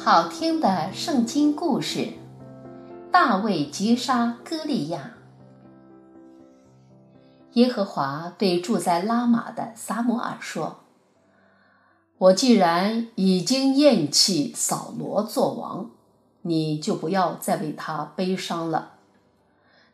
好听的圣经故事：大卫击杀歌利亚。耶和华对住在拉玛的撒母耳说：“我既然已经厌弃扫罗作王，你就不要再为他悲伤了。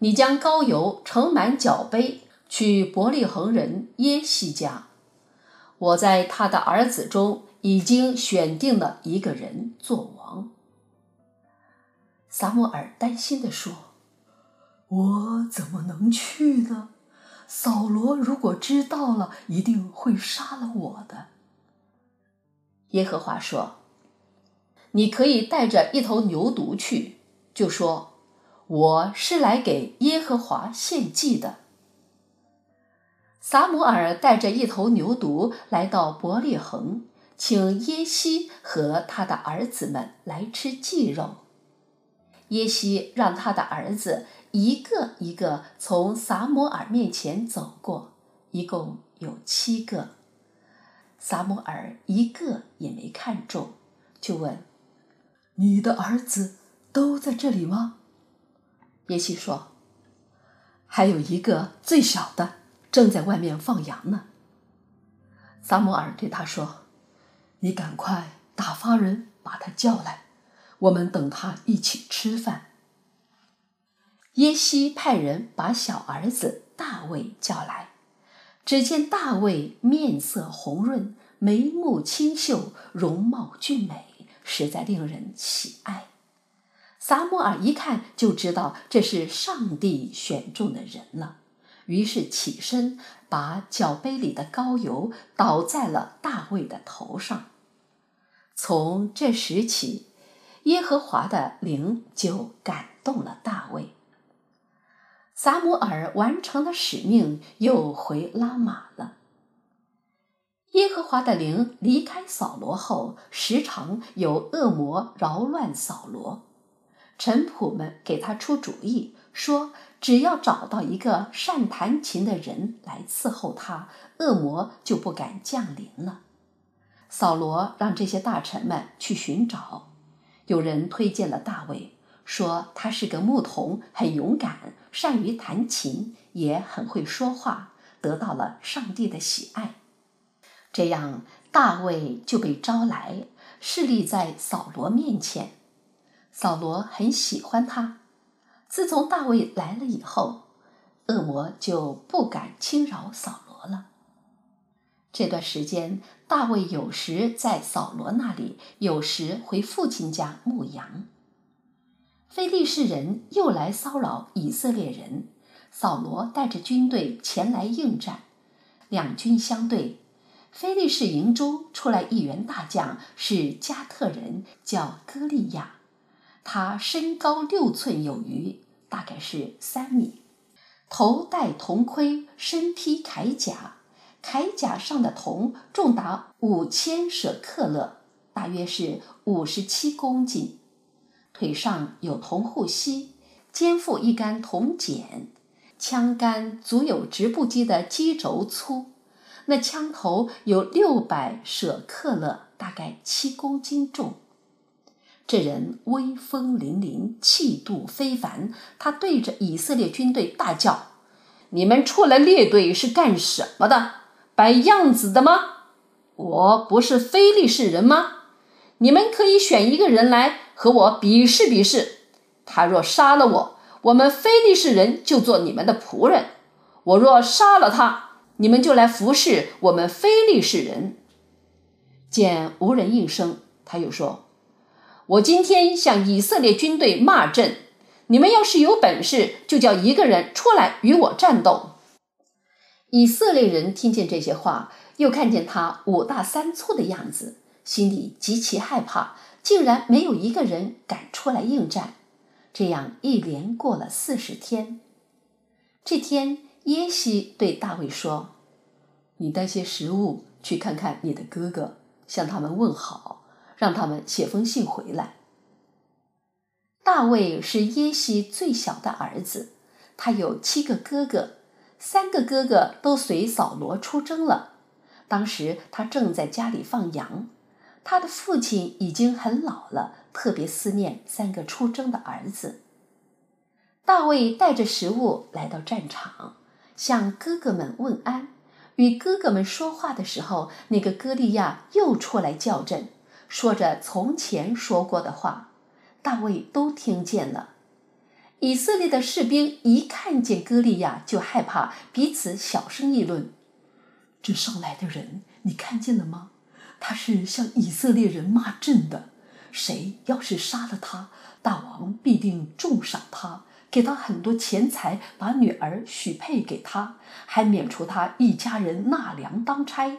你将膏油盛满脚杯，去伯利恒人耶西家。我在他的儿子中。”已经选定了一个人做王。撒母耳担心地说：“我怎么能去呢？扫罗如果知道了，一定会杀了我的。”耶和华说：“你可以带着一头牛犊去，就说我是来给耶和华献祭的。”撒母耳带着一头牛犊来到伯利恒。请耶西和他的儿子们来吃祭肉。耶西让他的儿子一个一个从撒摩耳面前走过，一共有七个。撒摩耳一个也没看中，就问：“你的儿子都在这里吗？”耶西说：“还有一个最小的正在外面放羊呢。”撒摩尔对他说。你赶快打发人把他叫来，我们等他一起吃饭。耶西派人把小儿子大卫叫来，只见大卫面色红润，眉目清秀，容貌俊美，实在令人喜爱。撒母耳一看就知道这是上帝选中的人了，于是起身把角杯里的膏油倒在了大卫的头上。从这时起，耶和华的灵就感动了大卫。撒母耳完成了使命，又回拉玛了。耶和华的灵离开扫罗后，时常有恶魔扰乱扫罗。臣仆们给他出主意，说只要找到一个善弹琴的人来伺候他，恶魔就不敢降临了。扫罗让这些大臣们去寻找，有人推荐了大卫，说他是个牧童，很勇敢，善于弹琴，也很会说话，得到了上帝的喜爱。这样，大卫就被招来，侍立在扫罗面前。扫罗很喜欢他。自从大卫来了以后，恶魔就不敢轻扰扫罗了。这段时间，大卫有时在扫罗那里，有时回父亲家牧羊。非利士人又来骚扰以色列人，扫罗带着军队前来应战，两军相对，非利士营中出来一员大将，是加特人，叫歌利亚，他身高六寸有余，大概是三米，头戴铜盔，身披铠甲。铠甲上的铜重达五千舍克勒，大约是五十七公斤。腿上有铜护膝，肩负一杆铜锏，枪杆足有直布机的机轴粗。那枪头有六百舍克勒，大概七公斤重。这人威风凛凛，气度非凡。他对着以色列军队大叫：“你们出来列队是干什么的？”摆样子的吗？我不是非利士人吗？你们可以选一个人来和我比试比试。他若杀了我，我们非利士人就做你们的仆人；我若杀了他，你们就来服侍我们非利士人。见无人应声，他又说：“我今天向以色列军队骂阵，你们要是有本事，就叫一个人出来与我战斗。”以色列人听见这些话，又看见他五大三粗的样子，心里极其害怕，竟然没有一个人敢出来应战。这样一连过了四十天。这天，耶西对大卫说：“你带些食物去看看你的哥哥，向他们问好，让他们写封信回来。”大卫是耶西最小的儿子，他有七个哥哥。三个哥哥都随扫罗出征了。当时他正在家里放羊，他的父亲已经很老了，特别思念三个出征的儿子。大卫带着食物来到战场，向哥哥们问安。与哥哥们说话的时候，那个歌利亚又出来叫阵，说着从前说过的话，大卫都听见了。以色列的士兵一看见歌利亚就害怕，彼此小声议论：“这上来的人，你看见了吗？他是向以色列人骂阵的。谁要是杀了他，大王必定重赏他。”给他很多钱财，把女儿许配给他，还免除他一家人纳粮当差。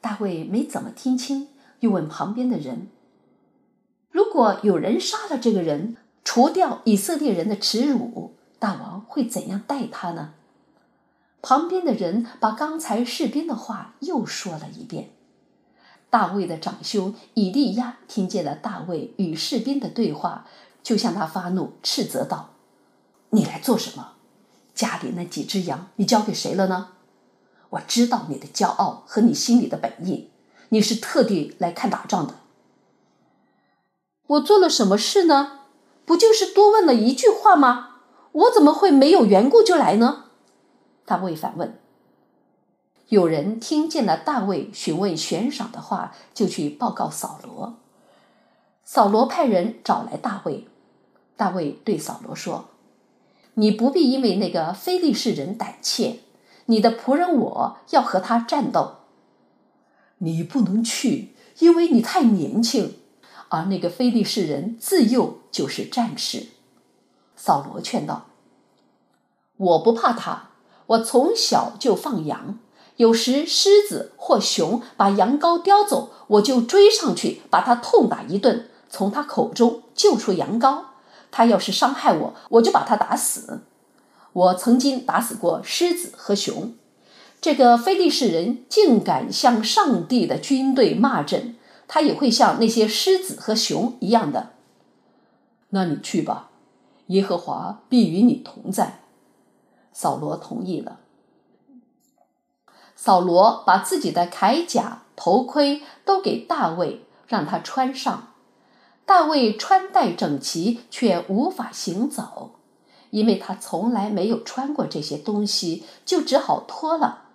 大卫没怎么听清，又问旁边的人：“如果有人杀了这个人，除掉以色列人的耻辱，大王会怎样待他呢？”旁边的人把刚才士兵的话又说了一遍。大卫的长兄以利押听见了大卫与士兵的对话，就向他发怒，斥责道。你来做什么？家里那几只羊，你交给谁了呢？我知道你的骄傲和你心里的本意，你是特地来看打仗的。我做了什么事呢？不就是多问了一句话吗？我怎么会没有缘故就来呢？大卫反问。有人听见了大卫询问悬赏的话，就去报告扫罗。扫罗派人找来大卫，大卫对扫罗说。你不必因为那个非利士人胆怯，你的仆人我要和他战斗。你不能去，因为你太年轻，而那个非利士人自幼就是战士。扫罗劝道：“我不怕他，我从小就放羊，有时狮子或熊把羊羔叼走，我就追上去把他痛打一顿，从他口中救出羊羔。”他要是伤害我，我就把他打死。我曾经打死过狮子和熊。这个非利士人竟敢向上帝的军队骂阵，他也会像那些狮子和熊一样的。那你去吧，耶和华必与你同在。扫罗同意了。扫罗把自己的铠甲、头盔都给大卫，让他穿上。大卫穿戴整齐，却无法行走，因为他从来没有穿过这些东西，就只好脱了。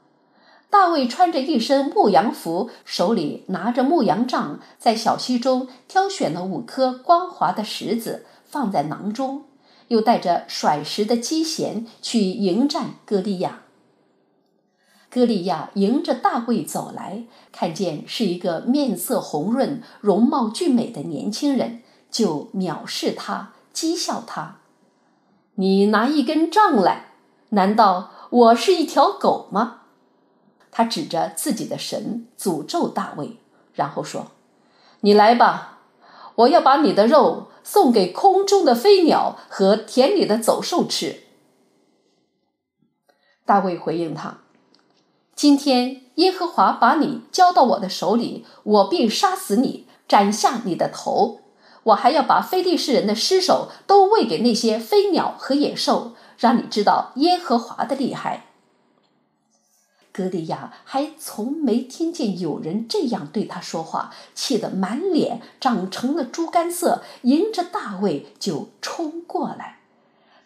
大卫穿着一身牧羊服，手里拿着牧羊杖，在小溪中挑选了五颗光滑的石子，放在囊中，又带着甩石的机弦去迎战歌利亚。歌利亚迎着大卫走来，看见是一个面色红润、容貌俊美的年轻人，就藐视他，讥笑他：“你拿一根杖来，难道我是一条狗吗？”他指着自己的神诅咒大卫，然后说：“你来吧，我要把你的肉送给空中的飞鸟和田里的走兽吃。”大卫回应他。今天耶和华把你交到我的手里，我必杀死你，斩下你的头。我还要把非利士人的尸首都喂给那些飞鸟和野兽，让你知道耶和华的厉害。格里亚还从没听见有人这样对他说话，气得满脸长成了猪肝色，迎着大卫就冲过来。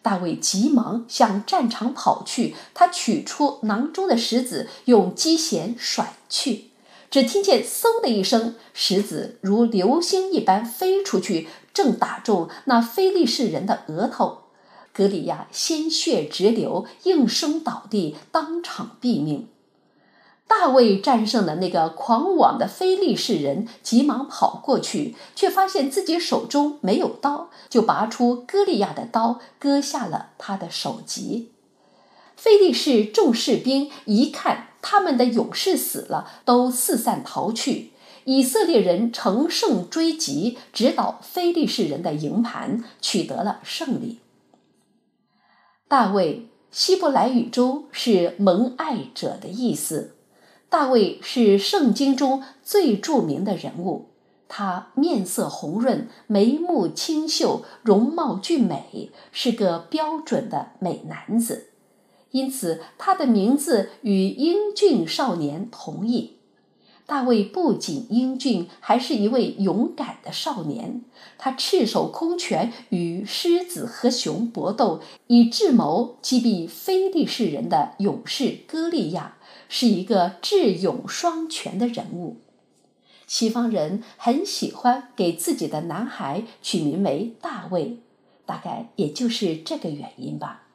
大卫急忙向战场跑去，他取出囊中的石子，用机弦甩去。只听见“嗖”的一声，石子如流星一般飞出去，正打中那非利士人的额头。格里亚鲜血直流，应声倒地，当场毙命。大卫战胜了那个狂妄的非利士人，急忙跑过去，却发现自己手中没有刀，就拔出歌利亚的刀，割下了他的首级。非利士众士兵一看他们的勇士死了，都四散逃去。以色列人乘胜追击，直捣非利士人的营盘，取得了胜利。大卫，希伯来语中是蒙爱者的意思。大卫是圣经中最著名的人物，他面色红润，眉目清秀，容貌俊美，是个标准的美男子，因此他的名字与英俊少年同义。大卫不仅英俊，还是一位勇敢的少年。他赤手空拳与狮子和熊搏斗，以智谋击毙非利士人的勇士歌利亚，是一个智勇双全的人物。西方人很喜欢给自己的男孩取名为大卫，大概也就是这个原因吧。